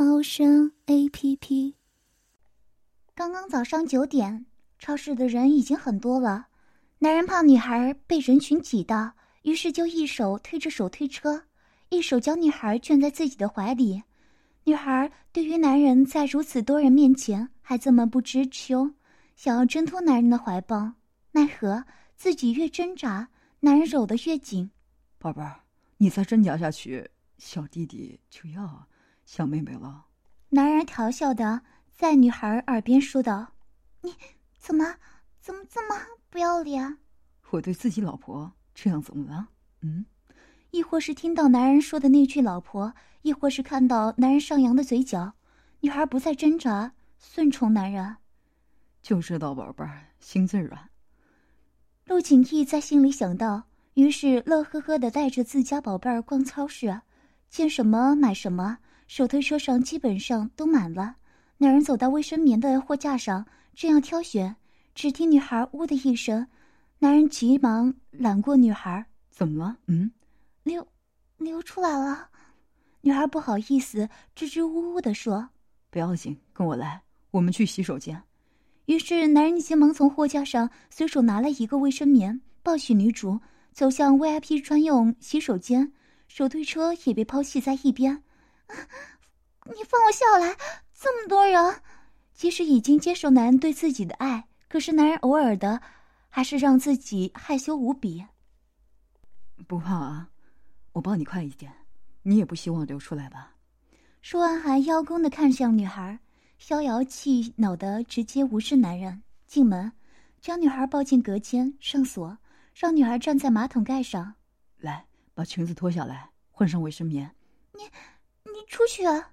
猫声 A P P。刚刚早上九点，超市的人已经很多了。男人怕女孩被人群挤到，于是就一手推着手推车，一手将女孩圈在自己的怀里。女孩对于男人在如此多人面前还这么不知羞，想要挣脱男人的怀抱，奈何自己越挣扎，男人搂得越紧。宝贝儿，你再挣扎下去，小弟弟就要小妹妹了。男人调笑的在女孩耳边说道：“你怎么怎么这么不要脸？我对自己老婆这样怎么了？嗯？亦或是听到男人说的那句‘老婆’，亦或是看到男人上扬的嘴角，女孩不再挣扎，顺从男人。就知道宝贝儿心最软。陆景逸在心里想到，于是乐呵呵的带着自家宝贝儿逛超市，见什么买什么。手推车上基本上都满了。男人走到卫生棉的货架上，正要挑选，只听女孩“呜”的一声，男人急忙揽过女孩：“怎么了？嗯，流，流出来了。”女孩不好意思，支支吾吾的说：“不要紧，跟我来，我们去洗手间。”于是男人急忙从货架上随手拿了一个卫生棉，抱起女主走向 VIP 专用洗手间，手推车也被抛弃在一边。你放我下来！这么多人，即使已经接受男人对自己的爱，可是男人偶尔的，还是让自己害羞无比。不怕啊，我帮你快一点。你也不希望流出来吧？说完，还邀功的看向女孩。逍遥气恼的直接无视男人，进门，将女孩抱进隔间，上锁，让女孩站在马桶盖上。来，把裙子脱下来，换上卫生棉。你。你出去啊！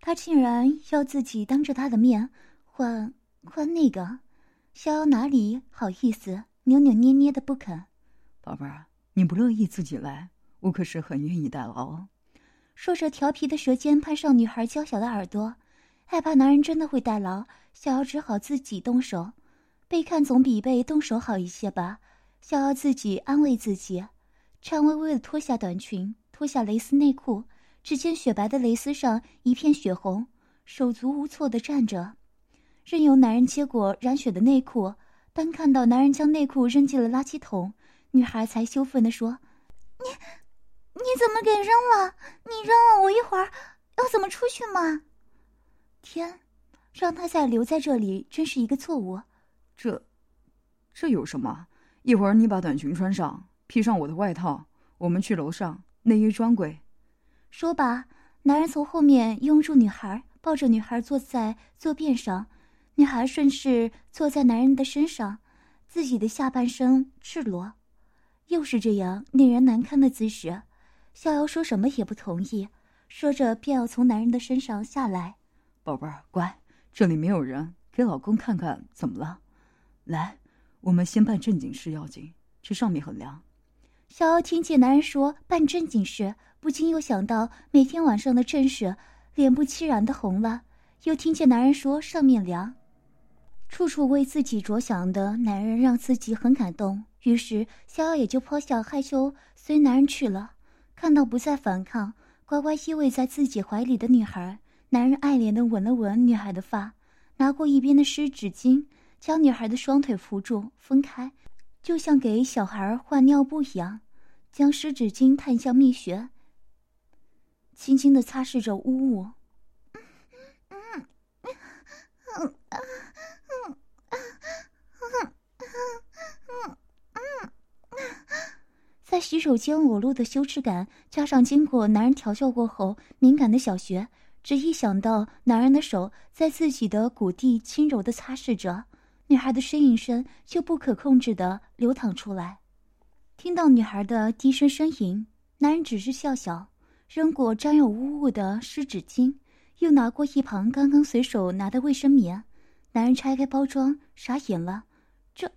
他竟然要自己当着他的面换换那个，逍遥哪里好意思，扭扭捏捏的不肯。宝贝儿，你不乐意自己来，我可是很愿意代劳哦。说着，调皮的舌尖攀上女孩娇小的耳朵，害怕男人真的会代劳，逍遥只好自己动手。被看总比被动手好一些吧？逍遥自己安慰自己，颤巍巍的脱下短裙，脱下蕾丝内裤。只见雪白的蕾丝上一片血红，手足无措的站着，任由男人接过染血的内裤。当看到男人将内裤扔进了垃圾桶，女孩才羞愤的说：“你，你怎么给扔了？你扔了，我一会儿要怎么出去嘛？”天，让他再留在这里真是一个错误。这，这有什么？一会儿你把短裙穿上，披上我的外套，我们去楼上内衣专柜。说罢，男人从后面拥住女孩，抱着女孩坐在坐便上，女孩顺势坐在男人的身上，自己的下半身赤裸，又是这样令人难堪的姿势。逍遥说什么也不同意，说着便要从男人的身上下来。宝贝儿，乖，这里没有人，给老公看看怎么了？来，我们先办正经事要紧，这上面很凉。逍遥听见男人说办正经事。不禁又想到每天晚上的阵势，脸不期然的红了。又听见男人说上面凉，处处为自己着想的男人让自己很感动。于是逍遥也就抛下害羞，随男人去了。看到不再反抗，乖乖依偎在自己怀里的女孩，男人爱怜的吻了吻女孩的发，拿过一边的湿纸巾，将女孩的双腿扶住分开，就像给小孩换尿布一样，将湿纸巾探向蜜穴。轻轻的擦拭着污物，在洗手间裸露的羞耻感，加上经过男人调教过后敏感的小穴，只一想到男人的手在自己的谷地轻柔的擦拭着，女孩的呻吟声就不可控制的流淌出来。听到女孩的低声呻吟，男人只是笑笑。扔过沾有污物的湿纸巾，又拿过一旁刚刚随手拿的卫生棉。男人拆开包装，傻眼了：“这，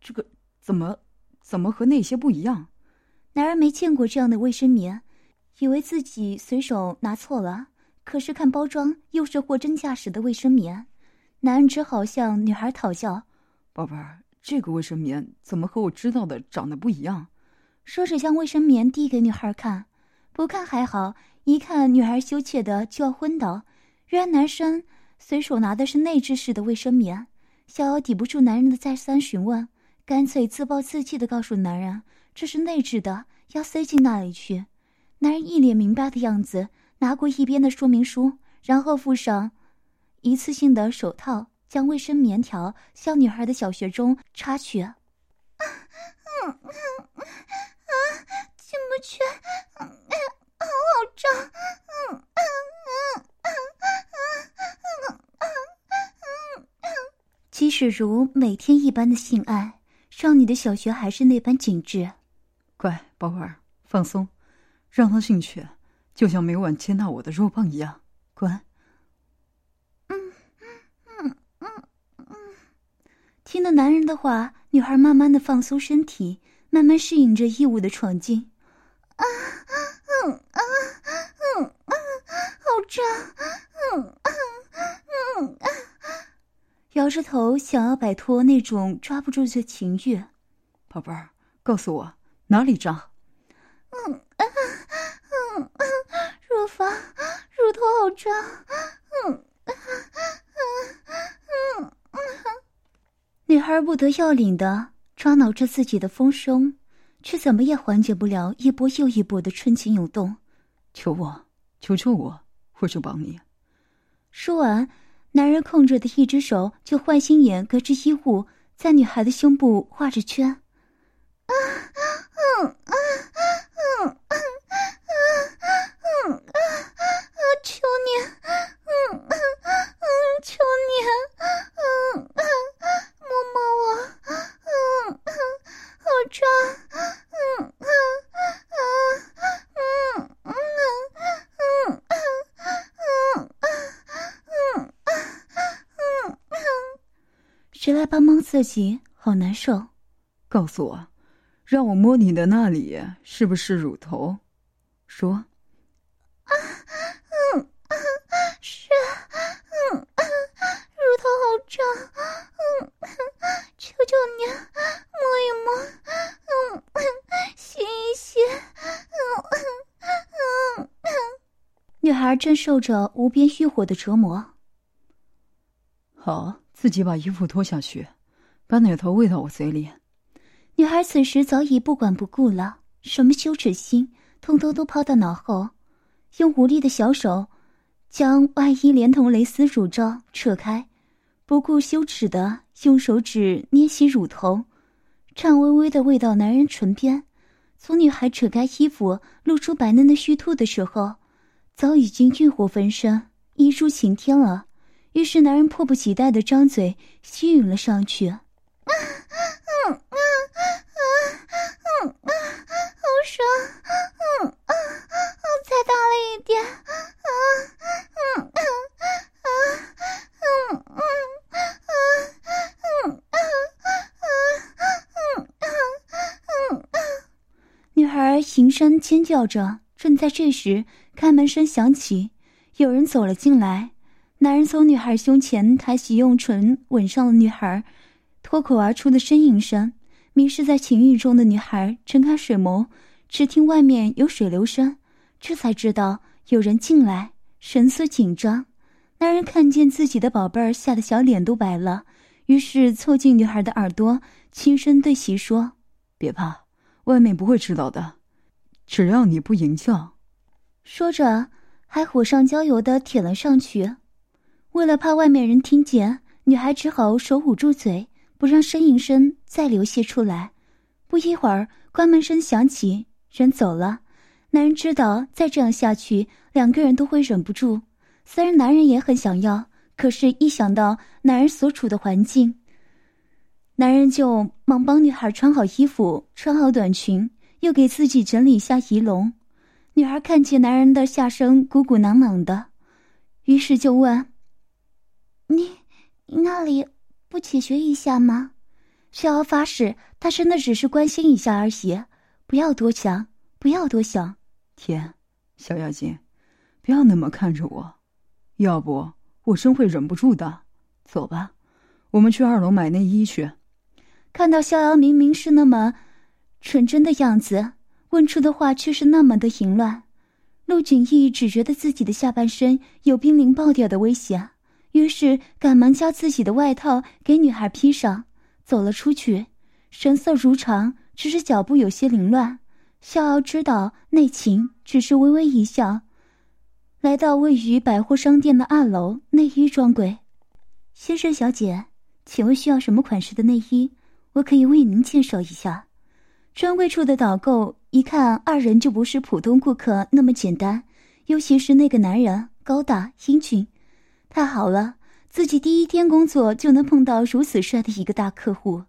这个怎么，怎么和那些不一样？”男人没见过这样的卫生棉，以为自己随手拿错了。可是看包装，又是货真价实的卫生棉。男人只好向女孩讨教：“宝贝儿，这个卫生棉怎么和我知道的长得不一样？”说着将卫生棉递给女孩看。不看还好，一看女孩羞怯的就要昏倒。原来男生。随手拿的是内置式的卫生棉，小姚抵不住男人的再三询问，干脆自暴自弃的告诉男人这是内置的，要塞进那里去。男人一脸明白的样子，拿过一边的说明书，然后附上一次性的手套，将卫生棉条向女孩的小穴中插去。啊，嗯嗯啊，进不去，嗯嗯，好胀，嗯嗯嗯嗯嗯。即使如每天一般的性爱，少女的小穴还是那般紧致。乖，宝贝儿，放松，让他进去，就像每晚接纳我的肉棒一样。乖。嗯嗯嗯嗯。听了男人的话，女孩慢慢的放松身体，慢慢适应着异物的闯进。啊嗯啊嗯啊，好胀，嗯啊嗯啊。摇着头，想要摆脱那种抓不住的情欲。宝贝儿，告诉我哪里胀？嗯啊嗯啊，乳房、乳头好胀。嗯啊嗯嗯嗯。女孩不得要领的抓挠着自己的丰胸，却怎么也缓解不了一波又一波的春情涌动。求我，求求我，我就帮你。说完。男人控制的一只手就坏心眼，隔着衣物在女孩的胸部画着圈。自己？好难受。告诉我，让我摸你的那里是不是乳头？说。啊，嗯，是，嗯，乳头好胀，嗯，求求你摸一摸，嗯，洗一洗，嗯嗯嗯。女孩正受着无边欲火的折磨。好。自己把衣服脱下去，把奶头喂到我嘴里。女孩此时早已不管不顾了，什么羞耻心，通通都抛到脑后，用无力的小手将外衣连同蕾丝乳罩扯开，不顾羞耻的用手指捏起乳头，颤巍巍的喂到男人唇边。从女孩扯开衣服露出白嫩的虚兔的时候，早已经欲火焚身，一柱晴天了。于是，男人迫不及待的张嘴吸吮了上去。啊啊啊啊啊啊！好爽！嗯啊啊！再大力一点！啊嗯啊啊嗯嗯啊嗯啊啊嗯啊嗯女孩形声尖叫着。正在这时，开门声响起，有人走了进来。男人从女孩胸前抬起，用唇吻上了女孩，脱口而出的呻吟声。迷失在情欲中的女孩睁开水眸，只听外面有水流声，这才知道有人进来，神色紧张。男人看见自己的宝贝儿，吓得小脸都白了，于是凑近女孩的耳朵，轻声对其说：“别怕，外面不会知道的，只要你不淫叫。”说着，还火上浇油的舔了上去。为了怕外面人听见，女孩只好手捂住嘴，不让呻吟声再流泄出来。不一会儿，关门声响起，人走了。男人知道再这样下去，两个人都会忍不住。虽然男人也很想要，可是，一想到男人所处的环境，男人就忙帮女孩穿好衣服，穿好短裙，又给自己整理一下仪容。女孩看见男人的下身鼓鼓囊囊的。于是就问：“你那里不解决一下吗？”逍遥发誓，他真的只是关心一下而已，不要多想，不要多想。天，小妖精，不要那么看着我，要不我真会忍不住的。走吧，我们去二楼买内衣去。看到逍遥明明是那么纯真的样子，问出的话却是那么的淫乱。陆景逸只觉得自己的下半身有濒临爆掉的危险，于是赶忙将自己的外套给女孩披上，走了出去，神色如常，只是脚步有些凌乱。逍遥知道内情，只是微微一笑，来到位于百货商店的二楼内衣专柜。先生、小姐，请问需要什么款式的内衣？我可以为您介绍一下。专柜处的导购一看二人就不是普通顾客那么简单，尤其是那个男人高大英俊，太好了，自己第一天工作就能碰到如此帅的一个大客户。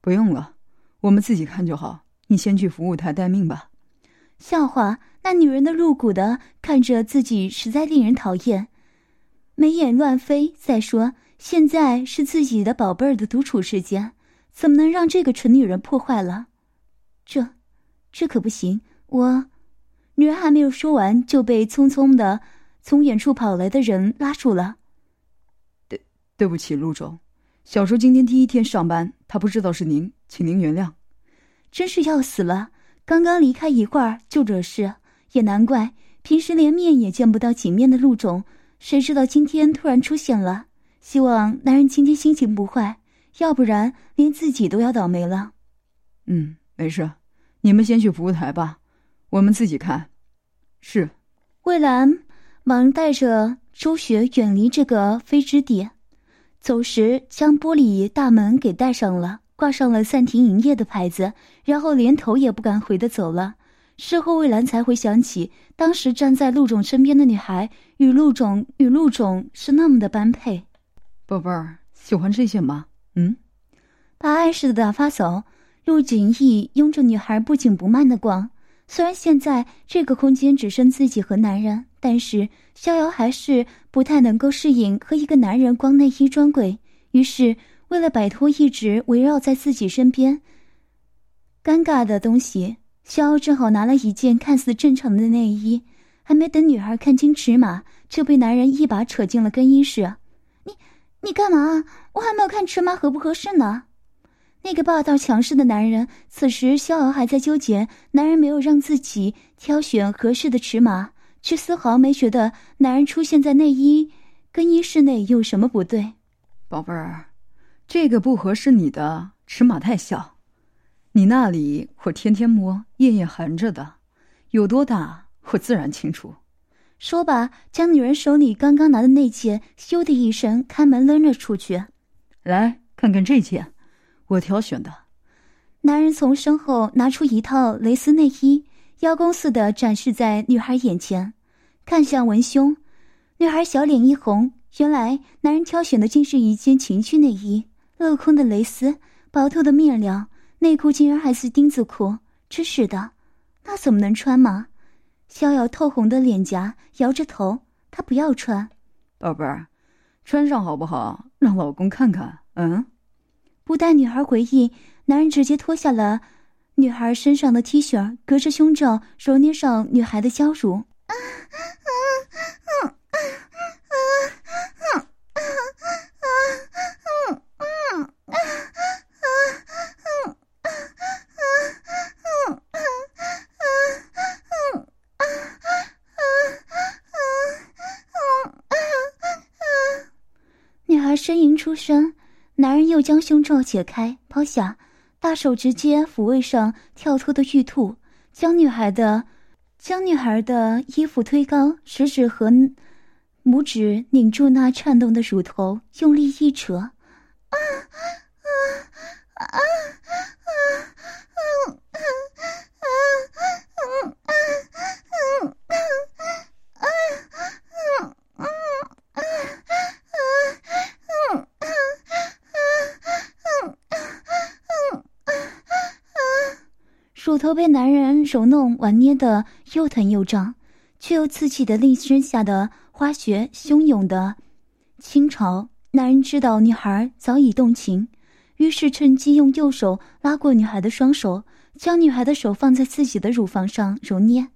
不用了，我们自己看就好。你先去服务台待命吧。笑话，那女人的露骨的看着自己，实在令人讨厌，眉眼乱飞。再说，现在是自己的宝贝儿的独处时间，怎么能让这个蠢女人破坏了？这，这可不行！我，女人还没有说完，就被匆匆的从远处跑来的人拉住了。对，对不起，陆总，小叔今天第一天上班，他不知道是您，请您原谅。真是要死了！刚刚离开一会儿就惹事，也难怪。平时连面也见不到几面的陆总，谁知道今天突然出现了？希望男人今天心情不坏，要不然连自己都要倒霉了。嗯，没事，你们先去服务台吧，我们自己看。是。魏兰忙带着周雪远离这个非之地，走时将玻璃大门给带上了。挂上了暂停营业的牌子，然后连头也不敢回的走了。事后，魏兰才回想起，当时站在陆总身边的女孩与陆总与陆总是那么的般配。宝贝儿，喜欢这些吗？嗯。把碍事的打发走，陆景逸拥着女孩不紧不慢的逛。虽然现在这个空间只剩自己和男人，但是逍遥还是不太能够适应和一个男人逛内衣专柜，于是。为了摆脱一直围绕在自己身边尴尬的东西，肖傲正好拿了一件看似正常的内衣，还没等女孩看清尺码，就被男人一把扯进了更衣室。你你干嘛？我还没有看尺码合不合适呢。那个霸道强势的男人，此时逍遥还在纠结，男人没有让自己挑选合适的尺码，却丝毫没觉得男人出现在内衣更衣室内有什么不对。宝贝儿。这个不合适你的尺码太小，你那里我天天摸，夜夜含着的，有多大我自然清楚。说罢，将女人手里刚刚拿的那件咻的一声开门扔了出去。来看看这件，我挑选的。男人从身后拿出一套蕾丝内衣，邀功似的展示在女孩眼前。看向文胸，女孩小脸一红，原来男人挑选的竟是一件情趣内衣。镂空的蕾丝，薄透的面料，内裤竟然还是丁字裤，真是的，那怎么能穿吗？逍遥透红的脸颊，摇着头，他不要穿。宝贝儿，穿上好不好？让老公看看。嗯。不待女孩回应，男人直接脱下了女孩身上的 T 恤，隔着胸罩揉捏上女孩的娇乳。呻吟出声，男人又将胸罩解开抛下，大手直接抚慰上跳脱的玉兔，将女孩的将女孩的衣服推高，食指和拇指拧住那颤动的乳头，用力一扯，乳头被男人揉弄玩捏的又疼又胀，却又刺激的令身下的花穴汹涌的倾巢。男人知道女孩早已动情，于是趁机用右手拉过女孩的双手，将女孩的手放在自己的乳房上揉捏，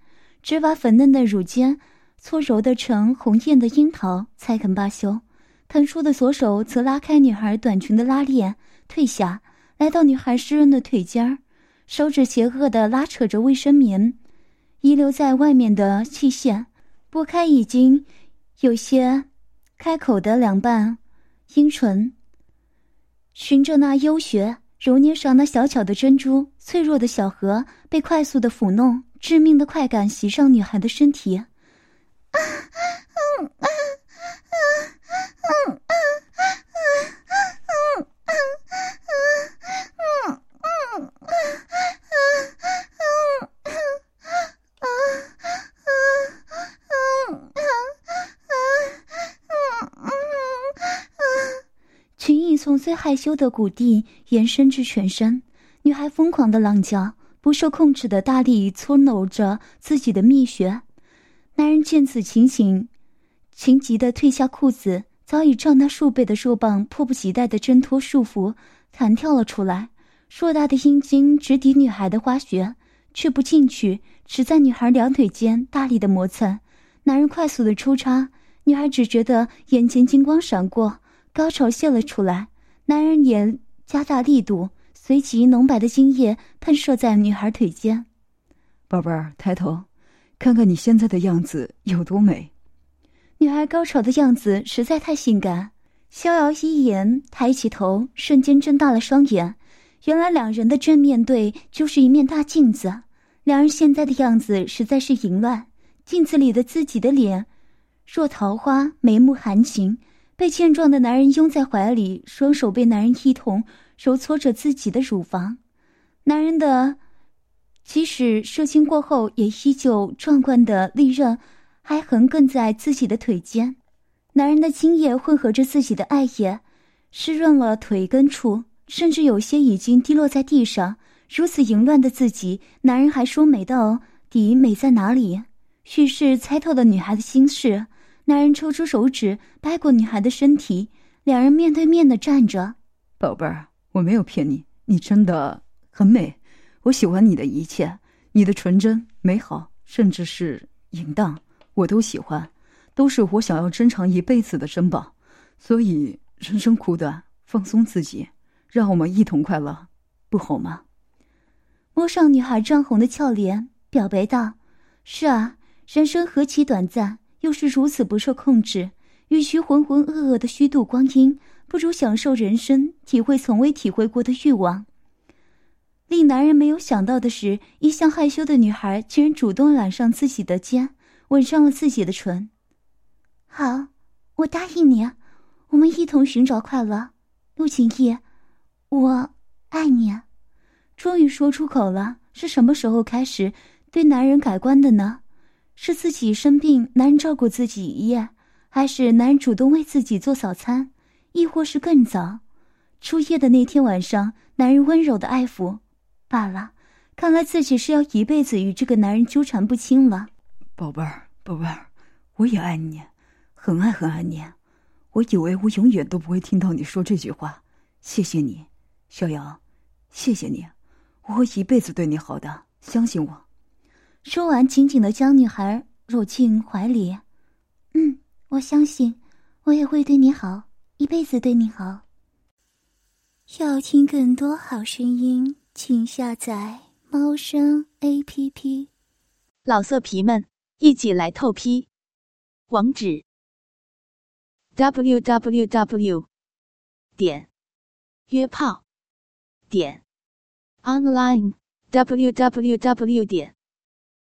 只把粉嫩的乳尖搓揉得成红艳的樱桃，才肯罢休。腾出的左手则拉开女孩短裙的拉链，退下来到女孩湿润的腿尖儿，手指邪恶地拉扯着卫生棉遗留在外面的气线，拨开已经有些开口的两半。阴唇，循着那幽穴揉捏上那小巧的珍珠，脆弱的小河被快速的抚弄，致命的快感袭上女孩的身体。啊，嗯啊，啊，嗯啊从最害羞的谷地延伸至全身，女孩疯狂的浪叫，不受控制的大力搓揉着自己的蜜穴。男人见此情形，情急的褪下裤子，早已胀大数倍的肉棒迫不及待的挣脱束缚，弹跳了出来。硕大的阴茎直抵女孩的花穴，却不进去，只在女孩两腿间大力的磨蹭。男人快速的抽插，女孩只觉得眼前金光闪过，高潮泄了出来。男人也加大力度，随即浓白的精液喷射在女孩腿间。宝贝儿，抬头，看看你现在的样子有多美。女孩高潮的样子实在太性感。逍遥一言，抬起头，瞬间睁大了双眼。原来两人的正面对就是一面大镜子。两人现在的样子实在是淫乱。镜子里的自己的脸，若桃花，眉目含情。被健壮的男人拥在怀里，双手被男人一同揉搓着自己的乳房。男人的即使射精过后，也依旧壮观的利刃还横亘在自己的腿间。男人的精液混合着自己的爱液，湿润了腿根处，甚至有些已经滴落在地上。如此淫乱的自己，男人还说美到底美在哪里？许是猜透了女孩的心事。男人抽出手指掰过女孩的身体，两人面对面的站着。宝贝儿，我没有骗你，你真的很美，我喜欢你的一切，你的纯真、美好，甚至是淫荡，我都喜欢，都是我想要珍藏一辈子的珍宝。所以，人生苦短，放松自己，让我们一同快乐，不好吗？摸上女孩涨红的俏脸，表白道：“是啊，人生何其短暂。”又是如此不受控制，与其浑浑噩噩的虚度光阴，不如享受人生，体会从未体会过的欲望。令男人没有想到的是，一向害羞的女孩竟然主动揽上自己的肩，吻上了自己的唇。好，我答应你，我们一同寻找快乐。陆景逸，我爱你。终于说出口了，是什么时候开始对男人改观的呢？是自己生病，男人照顾自己一夜，还是男人主动为自己做早餐，亦或是更早，初夜的那天晚上，男人温柔的爱抚，罢了。看来自己是要一辈子与这个男人纠缠不清了。宝贝儿，宝贝儿，我也爱你，很爱很爱你。我以为我永远都不会听到你说这句话。谢谢你，小杨，谢谢你，我会一辈子对你好的，相信我。说完，紧紧的将女孩搂进怀里。嗯，我相信，我也会对你好，一辈子对你好。要听更多好声音，请下载猫声 A P P。老色皮们，一起来透批！网址：w w w 点约炮点 online w w w 点